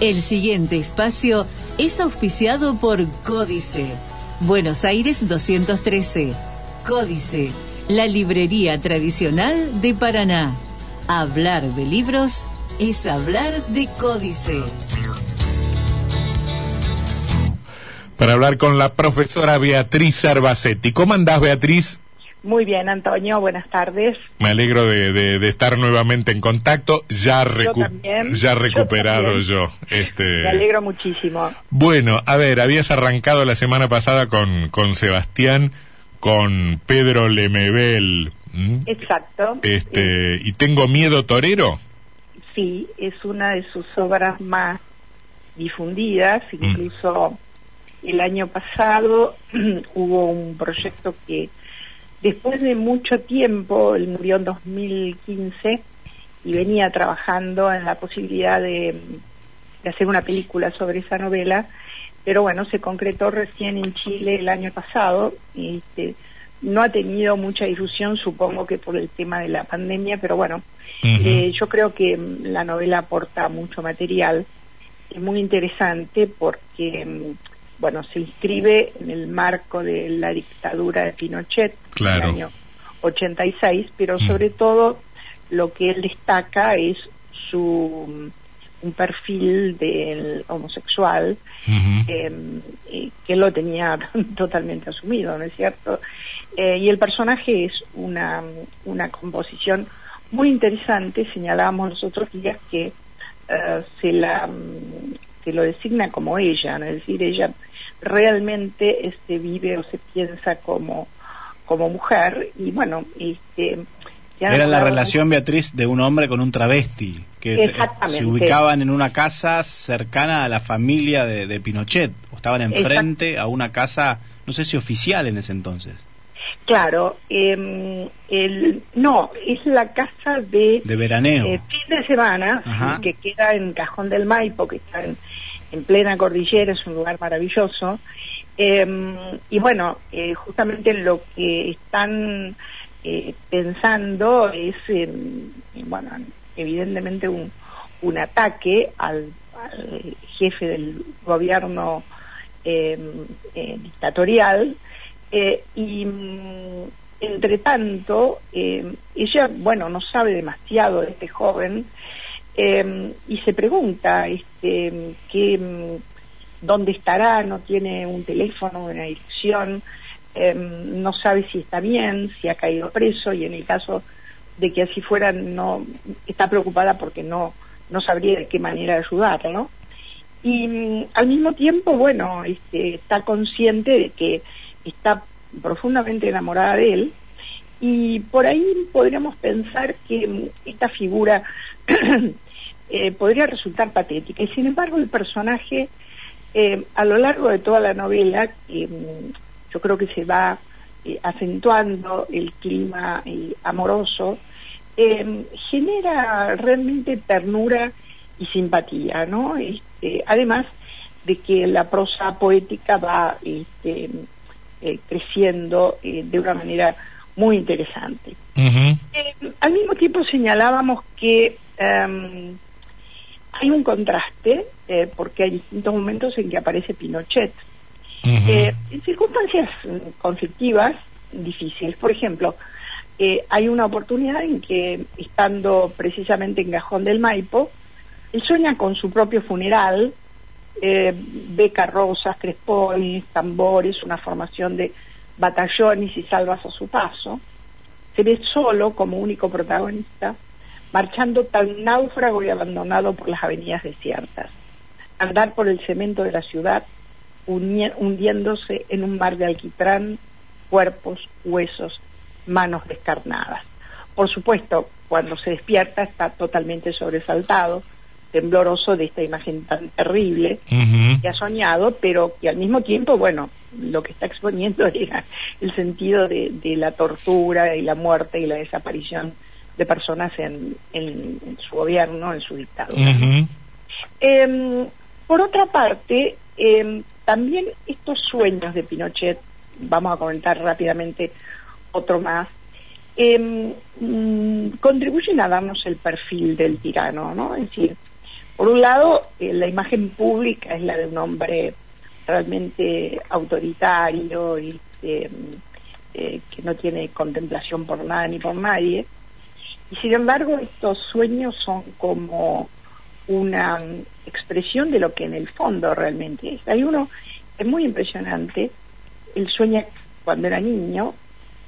El siguiente espacio es auspiciado por Códice. Buenos Aires 213. Códice, la librería tradicional de Paraná. Hablar de libros es hablar de Códice. Para hablar con la profesora Beatriz Arbacetti. ¿Cómo andás, Beatriz? Muy bien, Antonio, buenas tardes. Me alegro de, estar nuevamente en contacto, ya, ya recuperado yo. Este... Me alegro muchísimo. Bueno, a ver, habías arrancado la semana pasada con, con Sebastián, con Pedro Lemebel. Exacto. Este, ¿Y tengo miedo torero? Sí, es una de sus obras más difundidas, mm. incluso el año pasado hubo un proyecto que Después de mucho tiempo, él murió en 2015 y venía trabajando en la posibilidad de, hacer una película sobre esa novela, pero bueno, se concretó recién en Chile el año pasado y este, no ha tenido mucha difusión, supongo que por el tema de la pandemia, pero bueno, eh, yo creo que la novela aporta mucho material, es muy interesante porque bueno, se inscribe en el marco de la dictadura de Pinochet en el año 86, pero mm. sobre todo lo que él destaca es su un perfil del homosexual em, que lo tenía totalmente asumido, ¿no es cierto? Eh, y el personaje es una, una composición muy interesante, señalábamos nosotros días que eh, se la se lo designa como ella, ¿no? es decir, ella realmente este vive o se piensa como como mujer y bueno este era la relación Beatriz de un hombre con un travesti que se ubicaban en una casa cercana a la familia de, Pinochet o estaban enfrente a una casa no sé si oficial en ese entonces Claro, eh, el, no, es la casa de... De veraneo. Eh, fin de semana, que queda en Cajón del Maipo, que está en, en plena cordillera, es un lugar maravilloso. Em, y bueno, eh, justamente lo que están eh, pensando es, bueno, evidentemente un, un ataque al, jefe del gobierno em, eh, dictatorial y mm, entre tanto em, ella, bueno, no sabe demasiado de este joven Em, y se pregunta este, que, dónde estará, no tiene un teléfono, una dirección, em, no sabe si está bien, si ha caído preso y en el caso de que así fuera no está preocupada porque no no sabría de qué manera ayudarlo y al mismo tiempo bueno este, está consciente de que está profundamente enamorada de él y por ahí podríamos pensar que esta figura Eh, podría resultar patética. Y sin embargo el personaje, eh, a lo largo de toda la novela, mm, yo creo que se va eh, acentuando el clima amoroso, genera realmente ternura y simpatía, ¿no? Este, además de que la prosa poética va este, creciendo de una manera muy interesante. al mismo tiempo señalábamos que em, hay un contraste eh, porque hay distintos momentos en que aparece Pinochet. Eh, en circunstancias conflictivas, difíciles. Por ejemplo, eh, hay una oportunidad en que, estando precisamente en Gajón del Maipo, él sueña con su propio funeral, ve carrozas, crespones, tambores, una formación de batallones y salvas a su paso. Se ve solo como único protagonista marchando tan náufrago y abandonado por las avenidas desiertas, andar por el cemento de la ciudad, hundiéndose en un mar de alquitrán, cuerpos, huesos, manos descarnadas. Por supuesto, cuando se despierta está totalmente sobresaltado, tembloroso de esta imagen tan terrible que ha soñado, pero que al mismo tiempo, bueno, lo que está exponiendo era el sentido de la tortura y la muerte y la desaparición de personas en, su gobierno, en su dictadura. Em, por otra parte, em, también estos sueños de Pinochet, vamos a comentar rápidamente otro más, em, mm, contribuyen a darnos el perfil del tirano, ¿no? Es decir, Por un lado, eh, la imagen pública es la de un hombre realmente autoritario y este, eh, que no tiene contemplación por nada ni por nadie. Y sin embargo, estos sueños son como una expresión de lo que en el fondo realmente es. Hay uno, es muy impresionante, él sueña cuando era niño,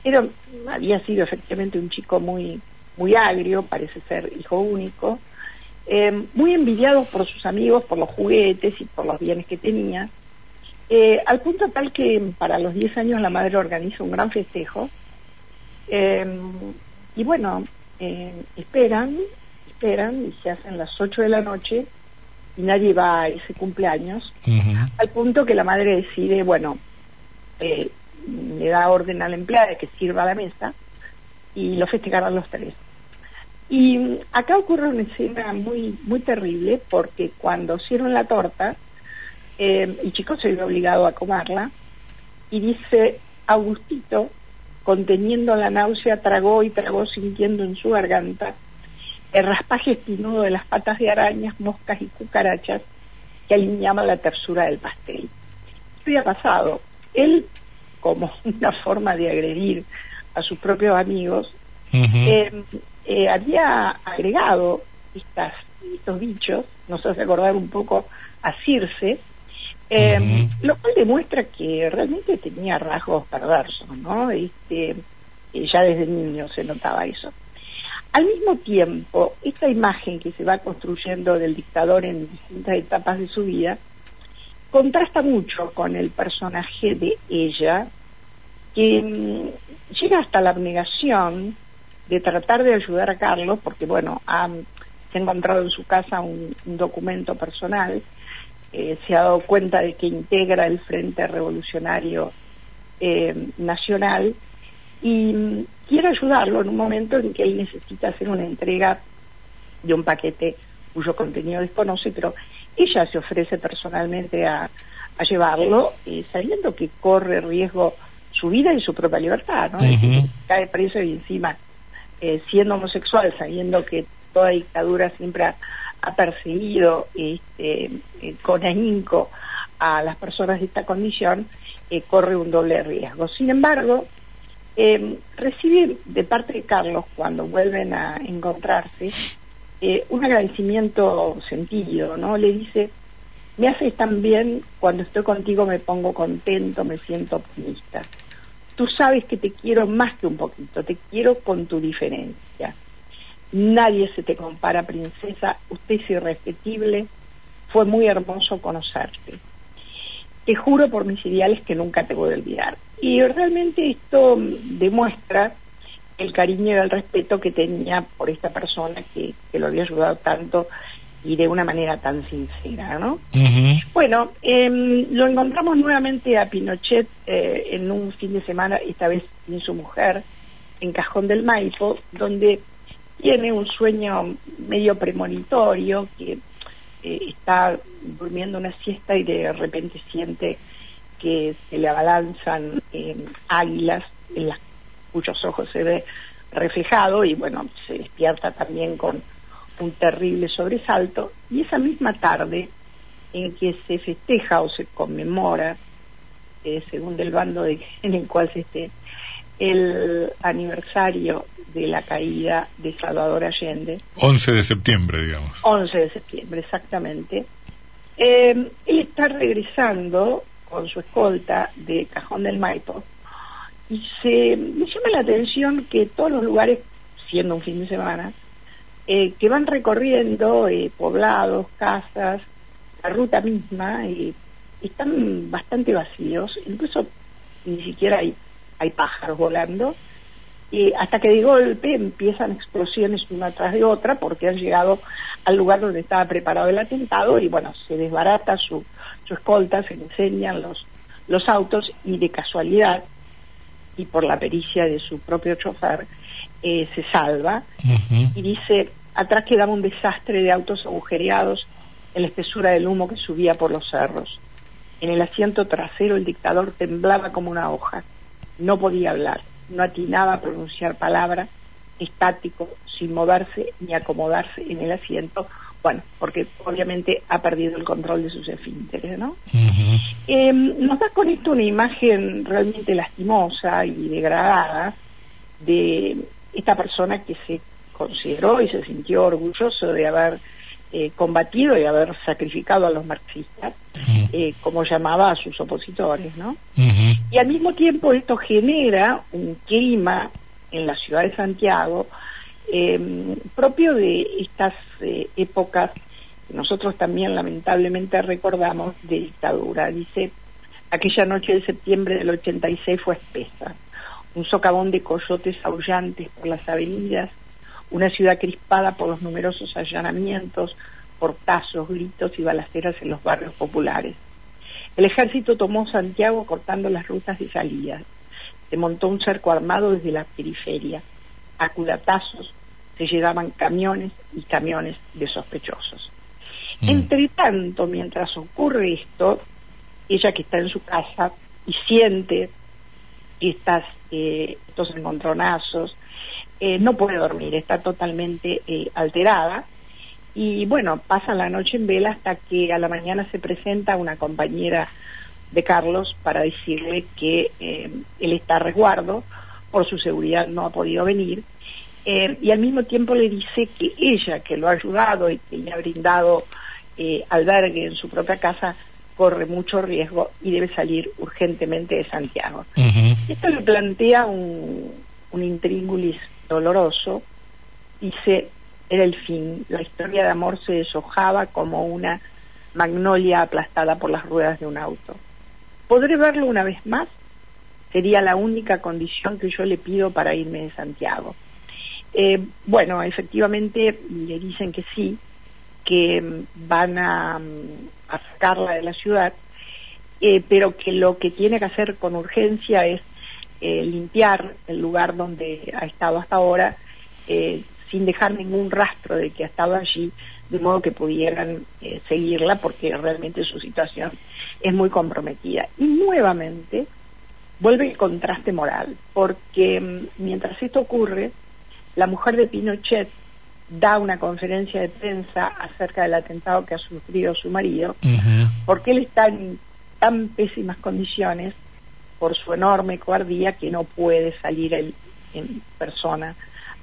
era, había sido efectivamente un chico muy, muy agrio, parece ser hijo único, eh, muy envidiado por sus amigos, por los juguetes y por los bienes que tenía, eh, al punto tal que para los 10 años la madre organiza un gran festejo, eh, y bueno, esperan, esperan y se hacen las 8 de la noche y nadie va a ese cumpleaños, al punto que la madre decide, bueno, le da orden a la empleada de que sirva la mesa y lo festejarán los tres. Y acá ocurre una escena muy, muy terrible porque cuando hicieron la torta, eh, el chico se vio obligado a comerla y dice, Augustito, conteniendo la náusea, tragó y tragó sintiendo en su garganta el raspaje espinudo de las patas de arañas, moscas y cucarachas que alineaban la tersura del pastel. ¿Qué había pasado? Él, como una forma de agredir a sus propios amigos, eh, había agregado estas, estos bichos, nos hace acordar un poco a Circe, eh, lo cual demuestra que realmente tenía rasgos perversos, ¿no? Este, ya desde niño se notaba eso. Al mismo tiempo, esta imagen que se va construyendo del dictador en distintas etapas de su vida contrasta mucho con el personaje de ella, que mm, llega hasta la abnegación de tratar de ayudar a Carlos, porque bueno, ha, se ha encontrado en su casa un, documento personal, eh, se ha dado cuenta de que integra el Frente Revolucionario eh, Nacional y mm, quiere ayudarlo en un momento en que él necesita hacer una entrega de un paquete cuyo contenido desconoce, pero ella se ofrece personalmente a, a llevarlo, eh, sabiendo que corre riesgo su vida y su propia libertad, ¿no? cae preso y encima eh, siendo homosexual, sabiendo que toda dictadura siempre ha, perseguido este, eh, con ahínco a las personas de esta condición, eh, corre un doble riesgo. Sin embargo, recibe de parte de Carlos, cuando vuelven a encontrarse, un agradecimiento sentido, ¿no? Le dice, me haces tan bien, cuando estoy contigo me pongo contento, me siento optimista tú sabes que te quiero más que un poquito, te quiero con tu diferencia. Nadie se te compara, princesa, usted es irrepetible, fue muy hermoso conocerte. Te juro por mis ideales que nunca te voy a olvidar. Y realmente esto demuestra el cariño y el respeto que tenía por esta persona que, que lo había ayudado tanto y de una manera tan sincera, ¿no? Bueno, em, lo encontramos nuevamente a Pinochet eh, en un fin de semana, esta vez sin su mujer, en Cajón del Maipo, donde tiene un sueño medio premonitorio, que eh, está durmiendo una siesta y de repente siente que se le abalanzan águilas en las cuyos ojos se ve reflejado y bueno, se despierta también con un terrible sobresalto. Y esa misma tarde en que se festeja o se conmemora, eh, según del bando en el cual se esté, el aniversario de la caída de Salvador Allende. 11 de septiembre, digamos. 11 de septiembre, exactamente. Eh, él está regresando con su escolta de Cajón del Maipo y se me llama la atención que todos los lugares, siendo un fin de semana, eh, que van recorriendo eh, poblados, casas, la ruta misma, están bastante vacíos, incluso ni siquiera hay, hay pájaros volando, y hasta que de golpe empiezan explosiones una tras de otra porque han llegado al lugar donde estaba preparado el atentado y bueno, se desbarata su, su escolta, se enseñan los, los autos y de casualidad y por la pericia de su propio chofer, eh, se salva y dice, atrás quedaba un desastre de autos agujereados en la espesura del humo que subía por los cerros. En el asiento trasero el dictador temblaba como una hoja. No podía hablar, no atinaba a pronunciar palabra, estático, sin moverse ni acomodarse en el asiento bueno, porque obviamente ha perdido el control de sus esfínteres, ¿no? Em, nos da con esto una imagen realmente lastimosa y degradada de esta persona que se consideró y se sintió orgulloso de haber eh, combatido y haber sacrificado a los marxistas, eh, como llamaba a sus opositores, ¿no? Y al mismo tiempo esto genera un clima en la ciudad de Santiago eh, propio de estas épocas que nosotros también lamentablemente recordamos de dictadura. Dice, aquella noche de septiembre del 86 fue espesa, un socavón de coyotes aullantes por las avenidas, una ciudad crispada por los numerosos allanamientos, portazos, gritos y balaceras en los barrios populares. El ejército tomó Santiago cortando las rutas de salida. Se montó un cerco armado desde la periferia. A cudatazos se llevaban camiones y camiones de sospechosos. Mm. Entre tanto, mientras ocurre esto, ella que está en su casa y siente estas, eh, estos encontronazos, eh, no puede dormir, está totalmente eh, alterada. Y bueno, pasa la noche en vela hasta que a la mañana se presenta una compañera de Carlos para decirle que eh, él está a resguardo, por su seguridad no ha podido venir, y al mismo tiempo le dice que ella, que lo ha ayudado y que le ha brindado albergue en su propia casa, corre mucho riesgo y debe salir urgentemente de Santiago. Esto le plantea un, un intríngulis doloroso, dice, era el fin, la historia de amor se deshojaba como una magnolia aplastada por las ruedas de un auto. ¿Podré verlo una vez más? Sería la única condición que yo le pido para irme de Santiago. Eh, bueno, efectivamente le dicen que sí, que mm, van a, mm, a sacarla de la ciudad, eh, pero que lo que tiene que hacer con urgencia es eh, limpiar el lugar donde ha estado hasta ahora eh, sin dejar ningún rastro de que ha estado allí, de modo que pudieran eh, seguirla porque realmente su situación es muy comprometida. Y nuevamente vuelve el contraste moral, porque mm, mientras esto ocurre, la mujer de Pinochet da una conferencia de prensa acerca del atentado que ha sufrido su marido, porque él está en tan pésimas condiciones por su enorme cobardía que no puede salir en persona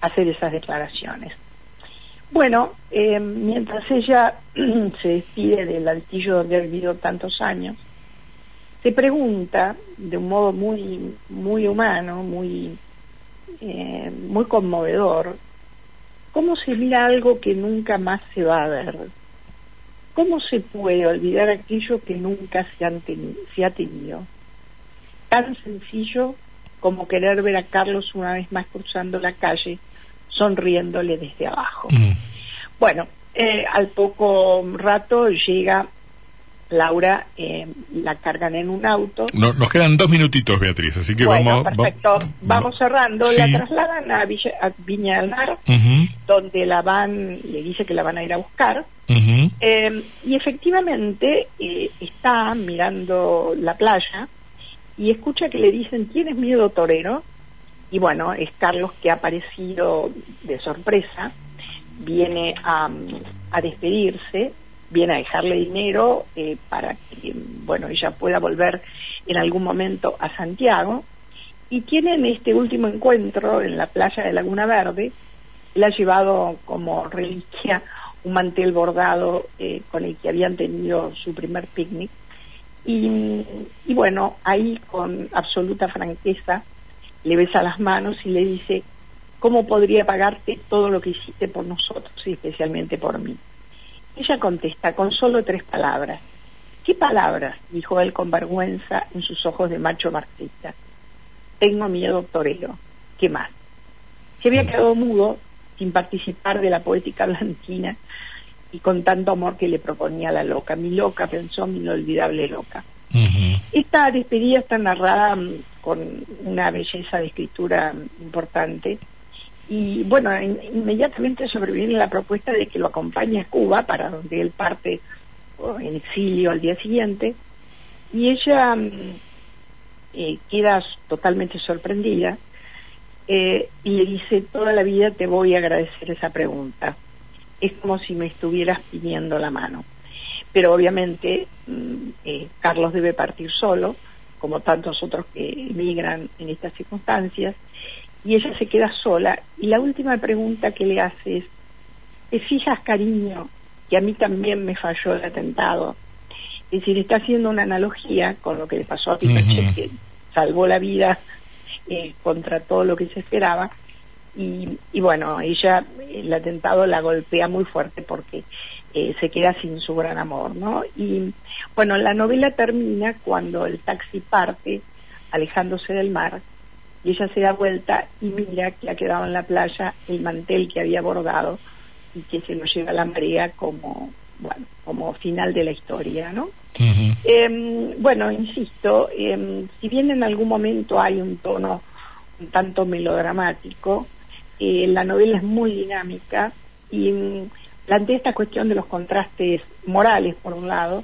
a hacer esas declaraciones. Bueno, eh, mientras ella se despide del altillo donde ha vivido tantos años, se pregunta de un modo muy, muy humano, muy, eh, muy conmovedor, ¿cómo se mira algo que nunca más se va a ver? ¿Cómo se puede olvidar aquello que nunca se, se ha tenido? Tan sencillo como querer ver a Carlos una vez más cruzando la calle, sonriéndole desde abajo. Mm. Bueno, eh, al poco rato llega Laura, eh, la cargan en un auto. No, nos quedan dos minutitos, Beatriz, así que vamos. Perfecto, vamos cerrando. La trasladan a, Viña del Mar, donde la van, le dice que la van a ir a buscar. Eh, y efectivamente está mirando la playa y escucha que le dicen, ¿tienes miedo torero? Y bueno, es Carlos que ha aparecido de sorpresa, viene a, despedirse, viene a dejarle dinero eh, para que, bueno, ella pueda volver en algún momento a Santiago. Y tienen este último encuentro en la playa de Laguna Verde. le ha llevado como reliquia un mantel bordado eh, con el que habían tenido su primer picnic y, bueno, ahí con absoluta franqueza le besa las manos y le dice, ¿cómo podría pagarte todo lo que hiciste por nosotros y especialmente por mí? Ella contesta con solo tres palabras. ¿Qué palabras? dijo él con vergüenza en sus ojos de macho marxista. Tengo miedo torero. ¿Qué más? Se había quedado mudo sin participar de la poética blanquina y con tanto amor que le proponía la loca. Mi loca, pensó mi inolvidable loca. Esta despedida está narrada mm, con una belleza de escritura importante y bueno, inmediatamente sobreviene la propuesta de que lo acompañe a Cuba, para donde él parte en exilio al día siguiente, y ella mm, eh, queda totalmente sorprendida eh, y le dice, toda la vida te voy a agradecer esa pregunta es como si me estuvieras pidiendo la mano. Pero obviamente mm, eh, Carlos debe partir solo, como tantos otros que emigran en estas circunstancias, y ella se queda sola. Y la última pregunta que le hace es, ¿te fijas, cariño, que a mí también me falló el atentado? Es decir, está haciendo una analogía con lo que le pasó a Pinochet, que salvó la vida eh, contra todo lo que se esperaba. Y, y, bueno, ella, el atentado la golpea muy fuerte porque eh, se queda sin su gran amor, ¿no? Y bueno, la novela termina cuando el taxi parte, alejándose del mar, y ella se da vuelta y mira que ha quedado en la playa el mantel que había bordado y que se lo lleva la marea como, bueno, como final de la historia, ¿no? Em, bueno, insisto, eh, si bien en algún momento hay un tono un tanto melodramático, eh, la novela es muy dinámica y mm, plantea esta cuestión de los contrastes morales, por un lado,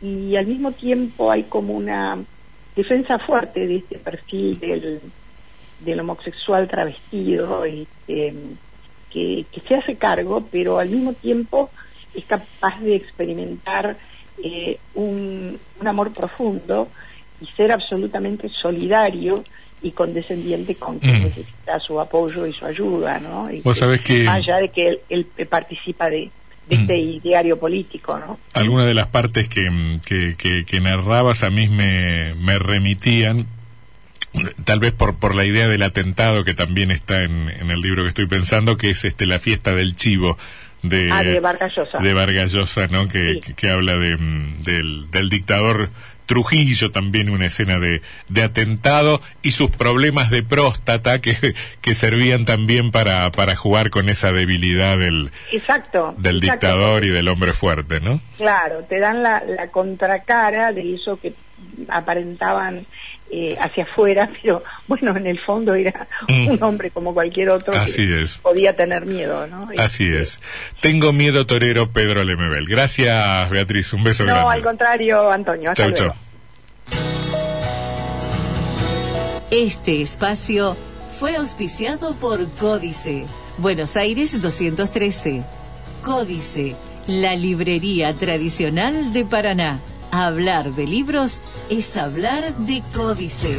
y al mismo tiempo hay como una defensa fuerte de este perfil del, del homosexual travestido, este, que, se hace cargo, pero al mismo tiempo es capaz de experimentar eh, un, amor profundo y ser absolutamente solidario y condescendiente con quien mm. necesita su apoyo y su ayuda, ¿no? Y Vos sabés que... Más allá de que él, participa de, este mm. diario político, ¿no? Algunas de las partes que, que, que, narrabas a mí me, me remitían tal vez por por la idea del atentado que también está en, en el libro que estoy pensando que es este la fiesta del chivo de, ah, de Vargallosa. De ¿no? Que, que, habla de, mm, del, del dictador Trujillo, también una escena de, de atentado y sus problemas de próstata que, que servían también para, para jugar con esa debilidad del, exacto, del dictador y del hombre fuerte, ¿no? Claro, te dan la, la contracara de eso que aparentaban eh, hacia afuera, pero bueno, en el fondo era mm. un hombre como cualquier otro Así que es. podía tener miedo, ¿no? Así este, es. Tengo miedo torero Pedro Lemebel. Gracias, Beatriz. Un beso grande. No, al contrario, Antonio. Hasta luego. Este espacio fue auspiciado por Códice, Buenos Aires 213. Códice, la librería tradicional de Paraná. Hablar de libros es hablar de códice.